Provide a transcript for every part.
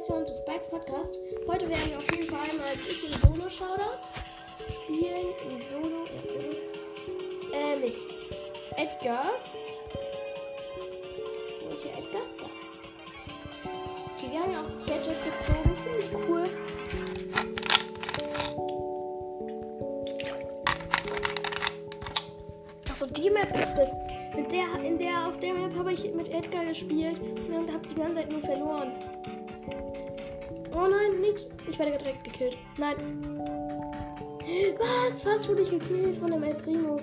willkommen zu Spikes Podcast. Heute werden wir auf jeden Fall mal ein bisschen Solo-Shouder spielen. In Solo, Solo. Äh, mit Edgar. Wo ist hier Edgar? Ja. Okay, wir haben ja auch das Gadget gezogen. Ziemlich cool. Achso, die Map ist das. Mit der, in der, auf der Map habe ich mit Edgar gespielt und habe die ganze Zeit nur verloren. Oh nein, nicht. Ich werde direkt gekillt. Nein. Was? Fast wurde ich gekillt von dem El Primo.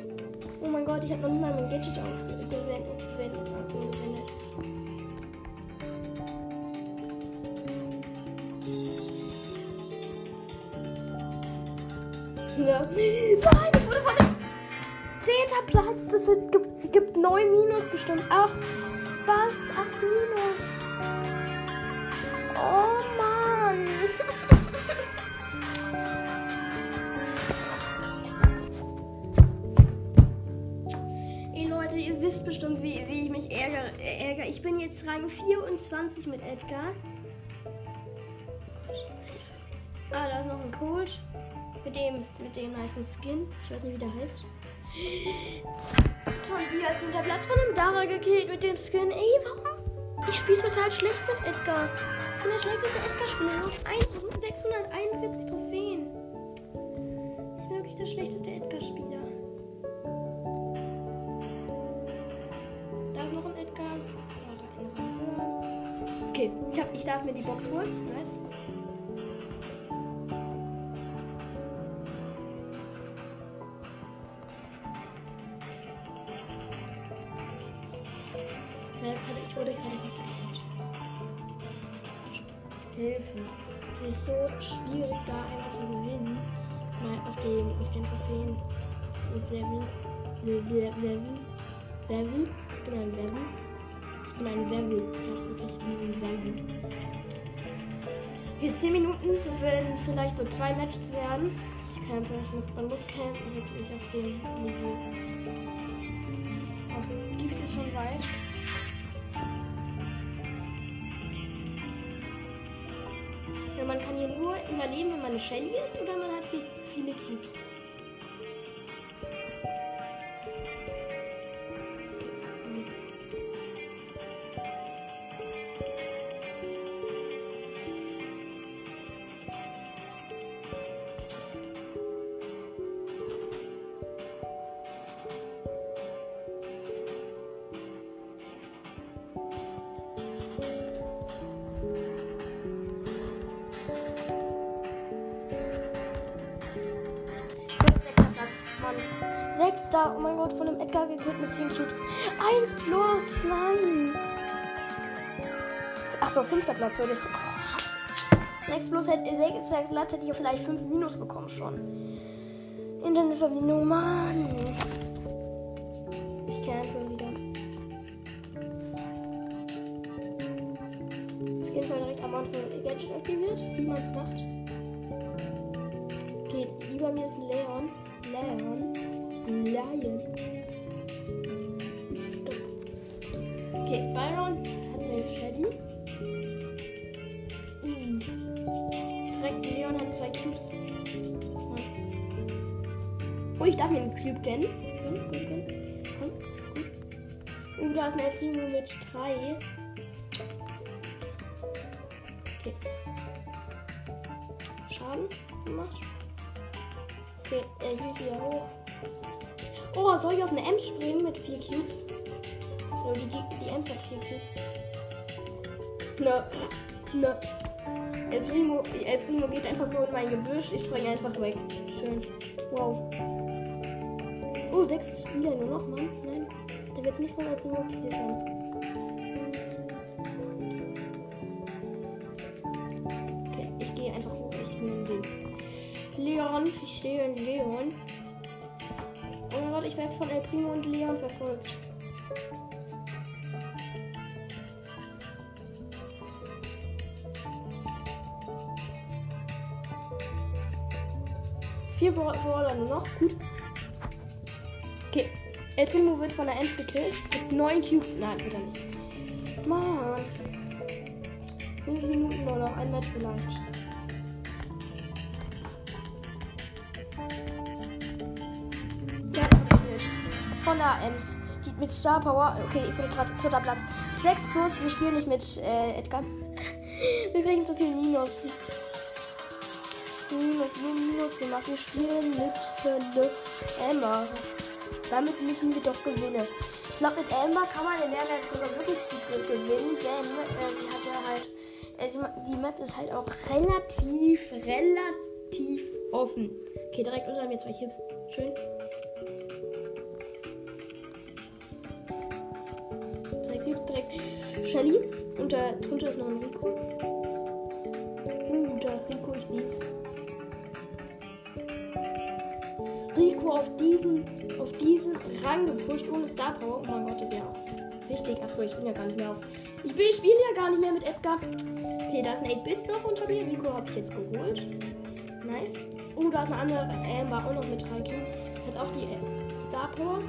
Oh mein Gott, ich habe noch nicht mal mein Gadget aufgewendet. Ja. Nein, ich wurde von dem zehnter Platz. Das wird, gibt, gibt 9 Minus, bestimmt 8. Was? 8 Minus. Oh Mann. Ey Leute, ihr wisst bestimmt, wie, wie ich mich ärgere, ärgere. Ich bin jetzt Rang 24 mit Edgar. Ah, da ist noch ein Cold. Mit dem, mit dem nicen Skin. Ich weiß nicht, wie der heißt. Schon wieder 10. Platz von einem Dara gekillt mit dem Skin. Ey, warum? Ich spiele total schlecht mit Edgar. Ich bin der schlechteste Edgar-Spieler. Mit 641 Trophäen. Ich bin wirklich der schlechteste Edgar-Spieler. Da ist noch ein Edgar. Okay, ich, hab, ich darf mir die Box holen. Nice. Ich wurde gerade was Hilfe. Es ist so schwierig, da einmal zu gewinnen. Mal auf dem, auf den Trophäen. Level. Level. Level. Ich bin ein Level. Ich bin ein Level. Ja, wirklich, ich bin ein Level. Hier 10 Minuten, das werden vielleicht so zwei Matches werden. Ich campe, ich muss, man muss campen, wirklich auf dem Niveau. Auf Gift ist schon weiß. Ja, man kann hier nur überleben, wenn man eine Shelly ist oder man hat viel, viele Cubes. Sechster, oh mein Gott, von einem Edgar gekillt mit 10 Cubes. 1 plus, nein. Achso, fünfter Platz würde ich. Oh. 6 plus hätte, Platz hätte ich vielleicht 5 minus bekommen schon. Internetverbindung, Mann. Ich campe wieder. Auf jeden Fall direkt am Anfang Gadget aktiviert, wie man es macht. Okay, über mir ist Leon. Leon. Lion. Okay, Byron hat eine Shelly. Mhm. Direkt Leon hat zwei Cubes. Oh, ich darf mir einen Cube gönnen. Komm, komm, komm. komm, komm. Oh, da ist mein Primo mit drei. Okay. Schaden gemacht. Okay, er hielt wieder hoch. Oh, soll ich auf eine M springen mit vier Cubes? Oh, die, die Ems hat vier Cubes. Ne. Ne. El Primo, El Primo geht einfach so in mein Gebüsch. Ich springe einfach weg. Schön. Wow. Oh, sechs Spieler nur noch, Mann. Nein. Der wird nicht von El Primo gekillt werden. Okay, ich gehe einfach hoch. Ich nehme den. Leon. Ich sehe einen Leon. Ich werde von El Primo und Leon verfolgt. Vier Brawler nur noch. Gut. Okay. El Primo wird von der Ems gekillt. Mit neun Cubes. Nein, wird er nicht. Mann. 5 Minuten nur noch. Ein Match vielleicht. Ems. Mit Star Power. Okay, ich bin dritter Platz. 6 plus. Wir spielen nicht mit äh, Edgar. Wir kriegen zu viel Minus. Minus, Minus gemacht. Wir spielen mit äh, Amber. Damit müssen wir doch gewinnen. Ich glaube, mit Amber kann man in der Map sogar wirklich gut gewinnen, denn äh, sie hat ja halt. Äh, die, die Map ist halt auch relativ, relativ offen. Okay, direkt unter mir zwei Chips. Schön. Shelly. Und da drunter ist noch ein Rico. Uh, da Rico, ich seh's. Rico auf diesen, auf diesen Rang gepusht ohne Star Power. Oh mein Gott, das ist ja auch wichtig. Achso, ich bin ja gar nicht mehr auf. Ich, ich spiele ja gar nicht mehr mit Edgar. Okay, da ist ein 8-Bit noch unter mir. Rico habe ich jetzt geholt. Nice. Oh, da ist eine andere Amber auch noch mit drei Kills. Hat auch die Star Power.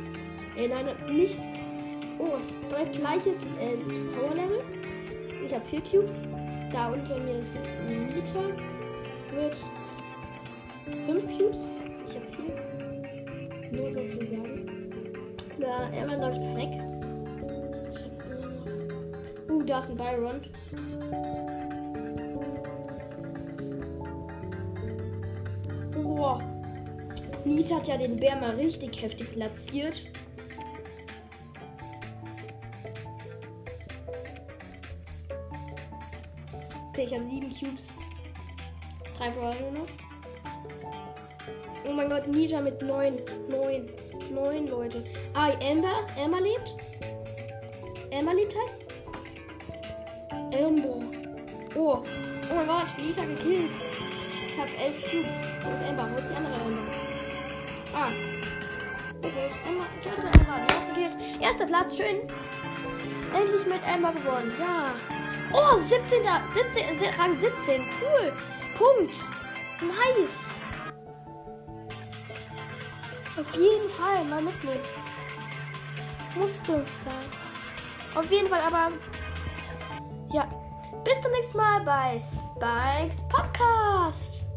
Äh, nein, nicht. Direkt gleiches äh, Power Level. Ich habe vier Cubes. Da unter mir ist ein Liter. Mit fünf Cubes. Ich habe vier. Nur sozusagen. Da, er läuft weg. Uh, da ist ein Byron. Boah. Nita hat ja den Bär mal richtig heftig platziert. Okay, ich habe sieben Cubes. Drei Brawler nur noch. Oh mein Gott, Nita mit neun. Neun. Neun Leute. Ah, Amber. Amber lebt. Amber lebt halt. Amber. Oh. Oh mein Gott, Nita gekillt. Ich habe elf Cubes. Wo ist Amber? Wo ist die andere Amber? Ah. Okay, Amber. Die andere Amber. Die hat gekillt. Erster Platz. Schön. Endlich mit Amber gewonnen. Ja. Oh, 17. 17, Rang 17. Cool. Punkt. Nice. Auf jeden Fall mal mitnehmen. Musste sein. Auf jeden Fall, aber ja. Bis zum nächsten Mal bei Spikes Podcast.